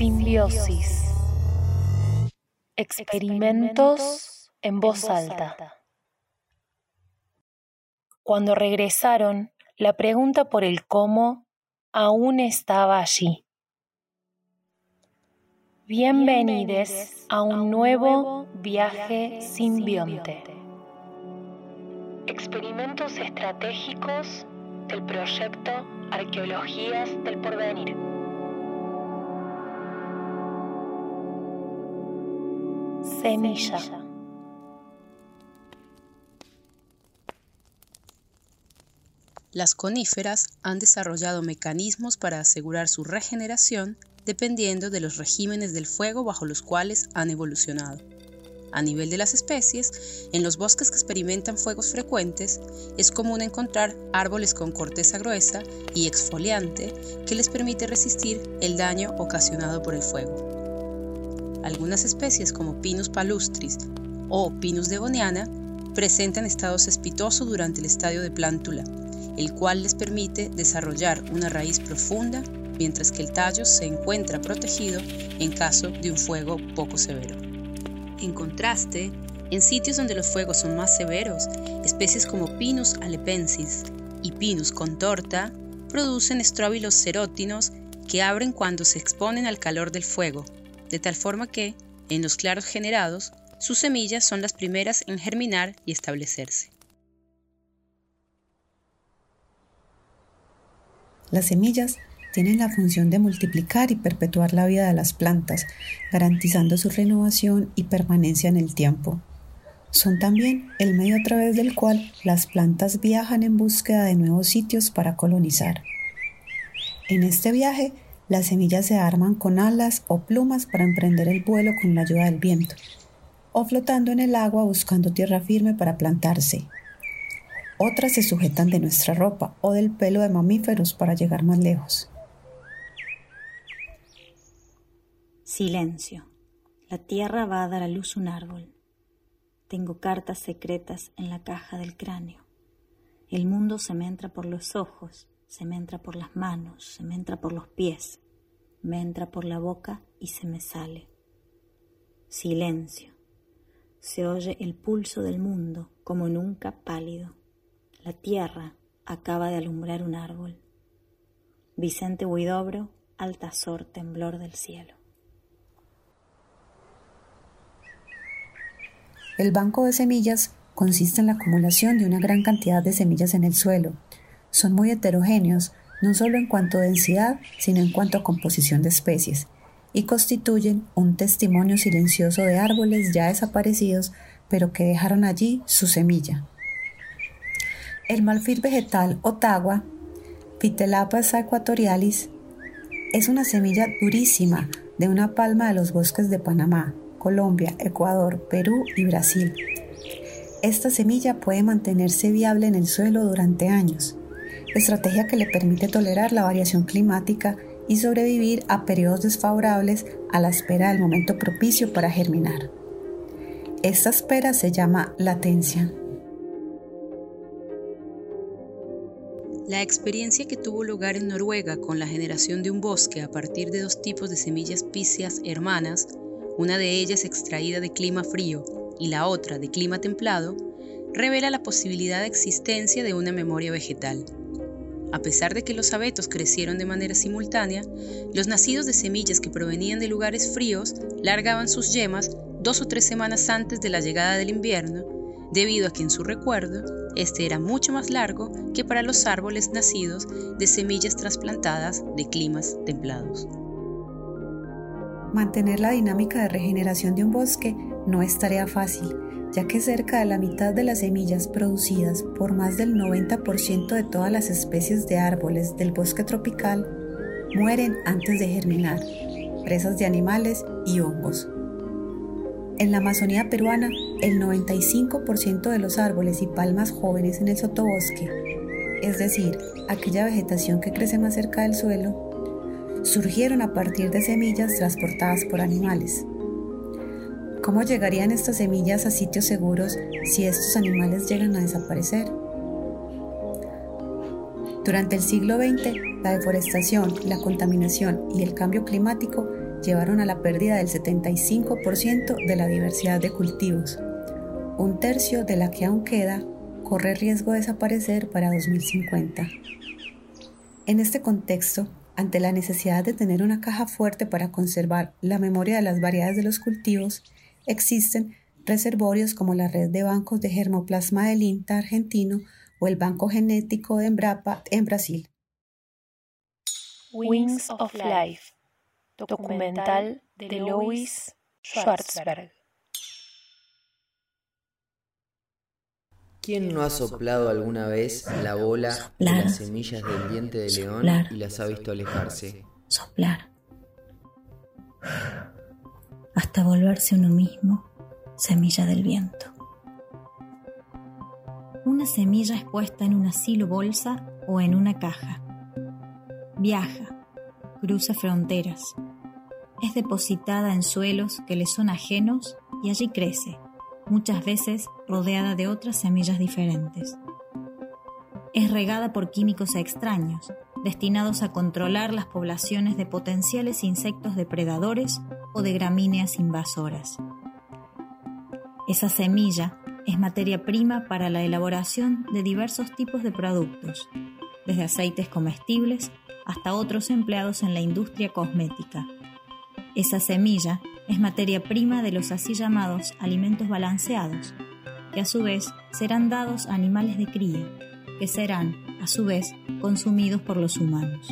Simbiosis. Experimentos en voz alta. Cuando regresaron, la pregunta por el cómo aún estaba allí. Bienvenidos a un nuevo viaje simbionte. Experimentos estratégicos del proyecto Arqueologías del Porvenir. Semilla. Las coníferas han desarrollado mecanismos para asegurar su regeneración dependiendo de los regímenes del fuego bajo los cuales han evolucionado. A nivel de las especies, en los bosques que experimentan fuegos frecuentes, es común encontrar árboles con corteza gruesa y exfoliante que les permite resistir el daño ocasionado por el fuego. Algunas especies como Pinus palustris o Pinus devoniana presentan estado cespitoso durante el estadio de plántula, el cual les permite desarrollar una raíz profunda mientras que el tallo se encuentra protegido en caso de un fuego poco severo. En contraste, en sitios donde los fuegos son más severos, especies como Pinus alepensis y Pinus contorta producen estróbilos serótinos que abren cuando se exponen al calor del fuego, de tal forma que, en los claros generados, sus semillas son las primeras en germinar y establecerse. Las semillas tienen la función de multiplicar y perpetuar la vida de las plantas, garantizando su renovación y permanencia en el tiempo. Son también el medio a través del cual las plantas viajan en búsqueda de nuevos sitios para colonizar. En este viaje, las semillas se arman con alas o plumas para emprender el vuelo con la ayuda del viento, o flotando en el agua buscando tierra firme para plantarse. Otras se sujetan de nuestra ropa o del pelo de mamíferos para llegar más lejos. Silencio. La tierra va a dar a luz un árbol. Tengo cartas secretas en la caja del cráneo. El mundo se me entra por los ojos, se me entra por las manos, se me entra por los pies, me entra por la boca y se me sale. Silencio. Se oye el pulso del mundo como nunca pálido. La tierra acaba de alumbrar un árbol. Vicente Huidobro, Altazor, temblor del cielo. El banco de semillas consiste en la acumulación de una gran cantidad de semillas en el suelo. Son muy heterogéneos, no solo en cuanto a densidad, sino en cuanto a composición de especies, y constituyen un testimonio silencioso de árboles ya desaparecidos, pero que dejaron allí su semilla. El malfil vegetal Ottawa, Phytelapas equatorialis, es una semilla durísima de una palma de los bosques de Panamá, Colombia, Ecuador, Perú y Brasil. Esta semilla puede mantenerse viable en el suelo durante años, estrategia que le permite tolerar la variación climática y sobrevivir a periodos desfavorables a la espera del momento propicio para germinar. Esta espera se llama latencia. La experiencia que tuvo lugar en Noruega con la generación de un bosque a partir de dos tipos de semillas píceas hermanas una de ellas extraída de clima frío y la otra de clima templado, revela la posibilidad de existencia de una memoria vegetal. A pesar de que los abetos crecieron de manera simultánea, los nacidos de semillas que provenían de lugares fríos largaban sus yemas dos o tres semanas antes de la llegada del invierno, debido a que en su recuerdo este era mucho más largo que para los árboles nacidos de semillas trasplantadas de climas templados. Mantener la dinámica de regeneración de un bosque no es tarea fácil, ya que cerca de la mitad de las semillas producidas por más del 90% de todas las especies de árboles del bosque tropical mueren antes de germinar, presas de animales y hongos. En la Amazonía peruana, el 95% de los árboles y palmas jóvenes en el sotobosque, es decir, aquella vegetación que crece más cerca del suelo, surgieron a partir de semillas transportadas por animales. ¿Cómo llegarían estas semillas a sitios seguros si estos animales llegan a desaparecer? Durante el siglo XX, la deforestación, la contaminación y el cambio climático llevaron a la pérdida del 75% de la diversidad de cultivos. Un tercio de la que aún queda corre riesgo de desaparecer para 2050. En este contexto, ante la necesidad de tener una caja fuerte para conservar la memoria de las variedades de los cultivos, existen reservorios como la red de bancos de germoplasma del INTA argentino o el Banco Genético de Embrapa en Brasil. Wings of Life, documental de Louis Schwarzberg. ¿Quién no ha soplado alguna vez la bola de las semillas del diente de león y las ha visto alejarse? Soplar. Hasta volverse uno mismo semilla del viento. Una semilla es puesta en una silo bolsa o en una caja. Viaja, cruza fronteras, es depositada en suelos que le son ajenos y allí crece muchas veces rodeada de otras semillas diferentes. Es regada por químicos extraños, destinados a controlar las poblaciones de potenciales insectos depredadores o de gramíneas invasoras. Esa semilla es materia prima para la elaboración de diversos tipos de productos, desde aceites comestibles hasta otros empleados en la industria cosmética. Esa semilla es materia prima de los así llamados alimentos balanceados, que a su vez serán dados a animales de cría, que serán, a su vez, consumidos por los humanos.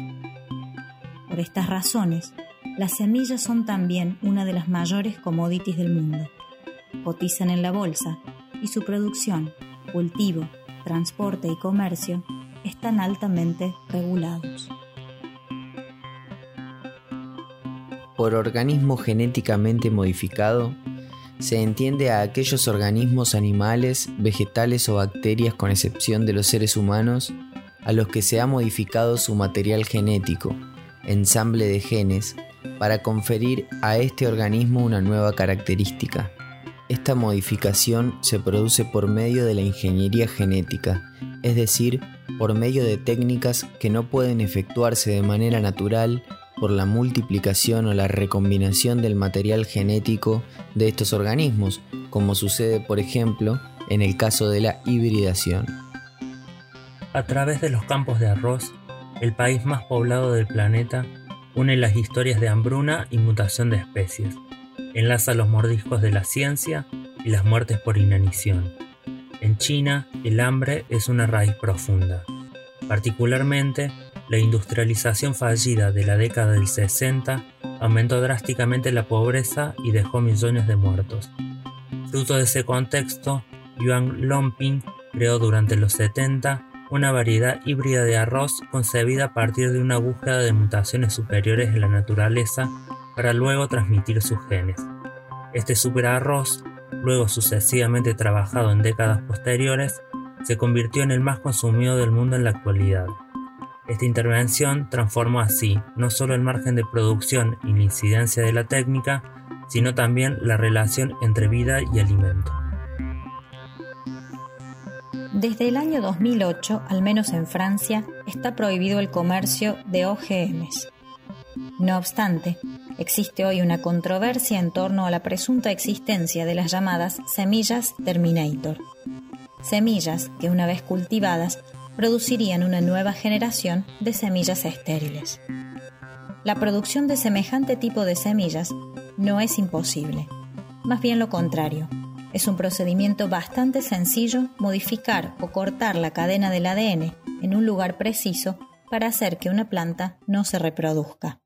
Por estas razones, las semillas son también una de las mayores commodities del mundo. Cotizan en la bolsa y su producción, cultivo, transporte y comercio están altamente regulados. Por organismo genéticamente modificado, se entiende a aquellos organismos animales, vegetales o bacterias con excepción de los seres humanos a los que se ha modificado su material genético, ensamble de genes, para conferir a este organismo una nueva característica. Esta modificación se produce por medio de la ingeniería genética, es decir, por medio de técnicas que no pueden efectuarse de manera natural por la multiplicación o la recombinación del material genético de estos organismos, como sucede por ejemplo en el caso de la hibridación. A través de los campos de arroz, el país más poblado del planeta une las historias de hambruna y mutación de especies, enlaza los mordiscos de la ciencia y las muertes por inanición. En China, el hambre es una raíz profunda. Particularmente, la industrialización fallida de la década del 60 aumentó drásticamente la pobreza y dejó millones de muertos. Fruto de ese contexto, Yuan Lomping creó durante los 70 una variedad híbrida de arroz concebida a partir de una búsqueda de mutaciones superiores en la naturaleza para luego transmitir sus genes. Este superarroz, luego sucesivamente trabajado en décadas posteriores, se convirtió en el más consumido del mundo en la actualidad. Esta intervención transformó así no solo el margen de producción y la incidencia de la técnica, sino también la relación entre vida y alimento. Desde el año 2008, al menos en Francia, está prohibido el comercio de OGMs. No obstante, existe hoy una controversia en torno a la presunta existencia de las llamadas semillas Terminator. Semillas que una vez cultivadas producirían una nueva generación de semillas estériles. La producción de semejante tipo de semillas no es imposible, más bien lo contrario. Es un procedimiento bastante sencillo modificar o cortar la cadena del ADN en un lugar preciso para hacer que una planta no se reproduzca.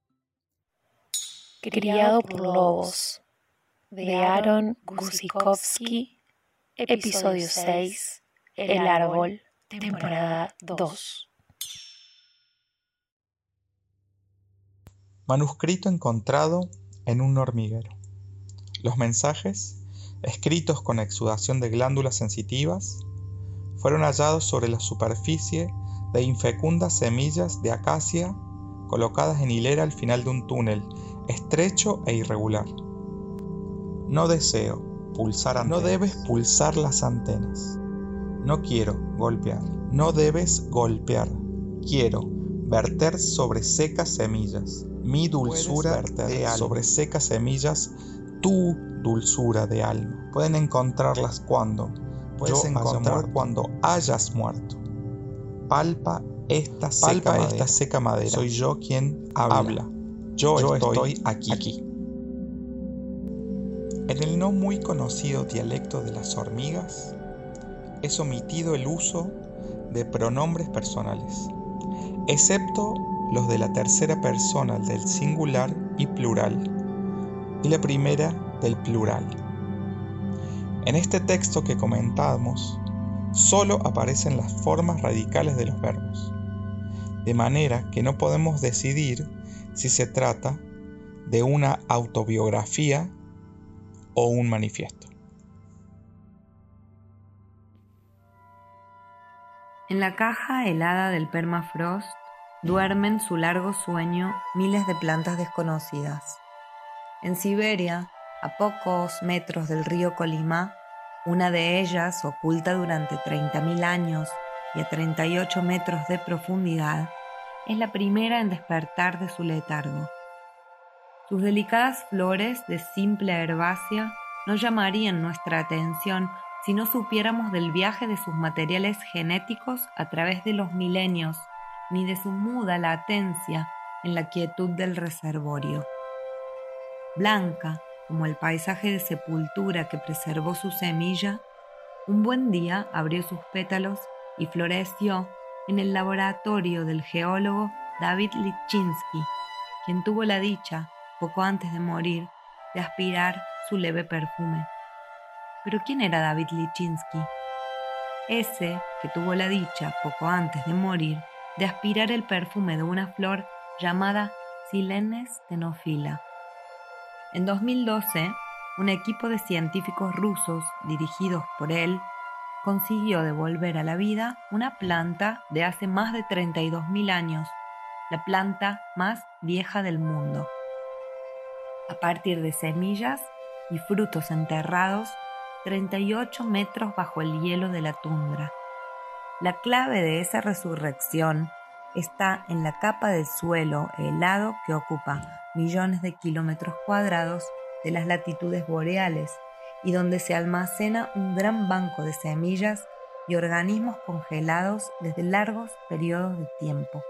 Criado por lobos, de Aaron Gusikowski, episodio 6, El árbol temporada 2. Manuscrito encontrado en un hormiguero. Los mensajes, escritos con exudación de glándulas sensitivas, fueron hallados sobre la superficie de infecundas semillas de acacia colocadas en hilera al final de un túnel estrecho e irregular. No deseo pulsar antenas. No debes pulsar las antenas. No quiero golpear. No debes golpear. Quiero verter sobre secas semillas, mi dulzura de alma. sobre secas semillas, tu dulzura de alma. Pueden encontrarlas cuando, puedes encontrar cuando hayas muerto. Palpa esta seca, madera. esta seca madera. Soy yo quien habla. Yo, estoy, aquí. aquí. En el no muy conocido dialecto de las hormigas, es omitido el uso de pronombres personales, excepto los de la tercera persona del singular y plural, y la primera del plural. En este texto que comentamos, solo aparecen las formas radicales de los verbos, de manera que no podemos decidir si se trata de una autobiografía o un manifiesto. En la caja helada del permafrost duermen su largo sueño miles de plantas desconocidas. En Siberia, a pocos metros del río Colima, una de ellas, oculta durante 30.000 años y a 38 metros de profundidad, es la primera en despertar de su letargo. Sus delicadas flores de simple herbácea no llamarían nuestra atención si no supiéramos del viaje de sus materiales genéticos a través de los milenios, ni de su muda latencia en la quietud del reservorio. Blanca, como el paisaje de sepultura que preservó su semilla, un buen día abrió sus pétalos y floreció en el laboratorio del geólogo David Lichinsky, quien tuvo la dicha, poco antes de morir, de aspirar su leve perfume. Pero ¿quién era David Lichinsky? Ese que tuvo la dicha, poco antes de morir, de aspirar el perfume de una flor llamada Silenes tenofila. En 2012, un equipo de científicos rusos dirigidos por él consiguió devolver a la vida una planta de hace más de 32.000 años, la planta más vieja del mundo. A partir de semillas y frutos enterrados 38 metros bajo el hielo de la tundra. La clave de esa resurrección está en la capa del suelo helado que ocupa millones de kilómetros cuadrados de las latitudes boreales y donde se almacena un gran banco de semillas y organismos congelados desde largos periodos de tiempo.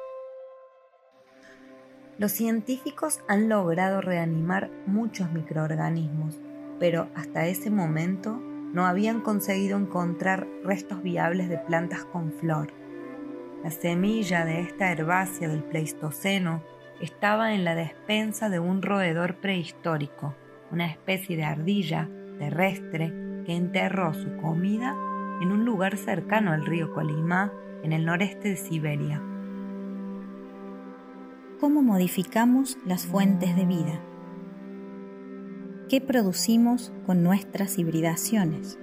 Los científicos han logrado reanimar muchos microorganismos, pero hasta ese momento no habían conseguido encontrar restos viables de plantas con flor. La semilla de esta herbácea del Pleistoceno estaba en la despensa de un roedor prehistórico, una especie de ardilla terrestre que enterró su comida en un lugar cercano al río Colima, en el noreste de Siberia. ¿Cómo modificamos las fuentes de vida? ¿Qué producimos con nuestras hibridaciones?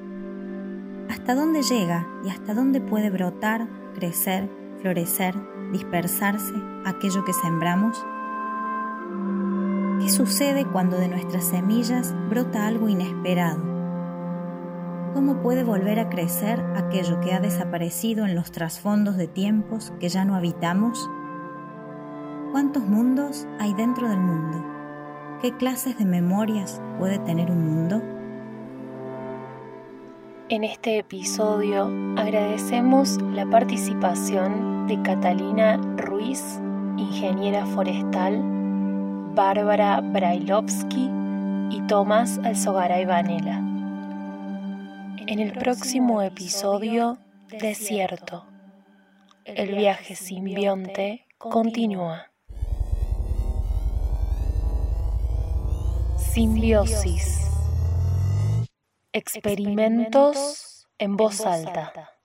¿Hasta dónde llega y hasta dónde puede brotar, crecer, florecer, dispersarse aquello que sembramos? ¿Qué sucede cuando de nuestras semillas brota algo inesperado? ¿Cómo puede volver a crecer aquello que ha desaparecido en los trasfondos de tiempos que ya no habitamos? ¿Cuántos mundos hay dentro del mundo? ¿Qué clases de memorias puede tener un mundo? En este episodio agradecemos la participación de Catalina Ruiz, ingeniera forestal Bárbara Brailovsky y Tomás Alzogaray Vanela. En el próximo episodio, Desierto. El viaje simbionte continúa. Simbiosis. Experimentos en voz alta.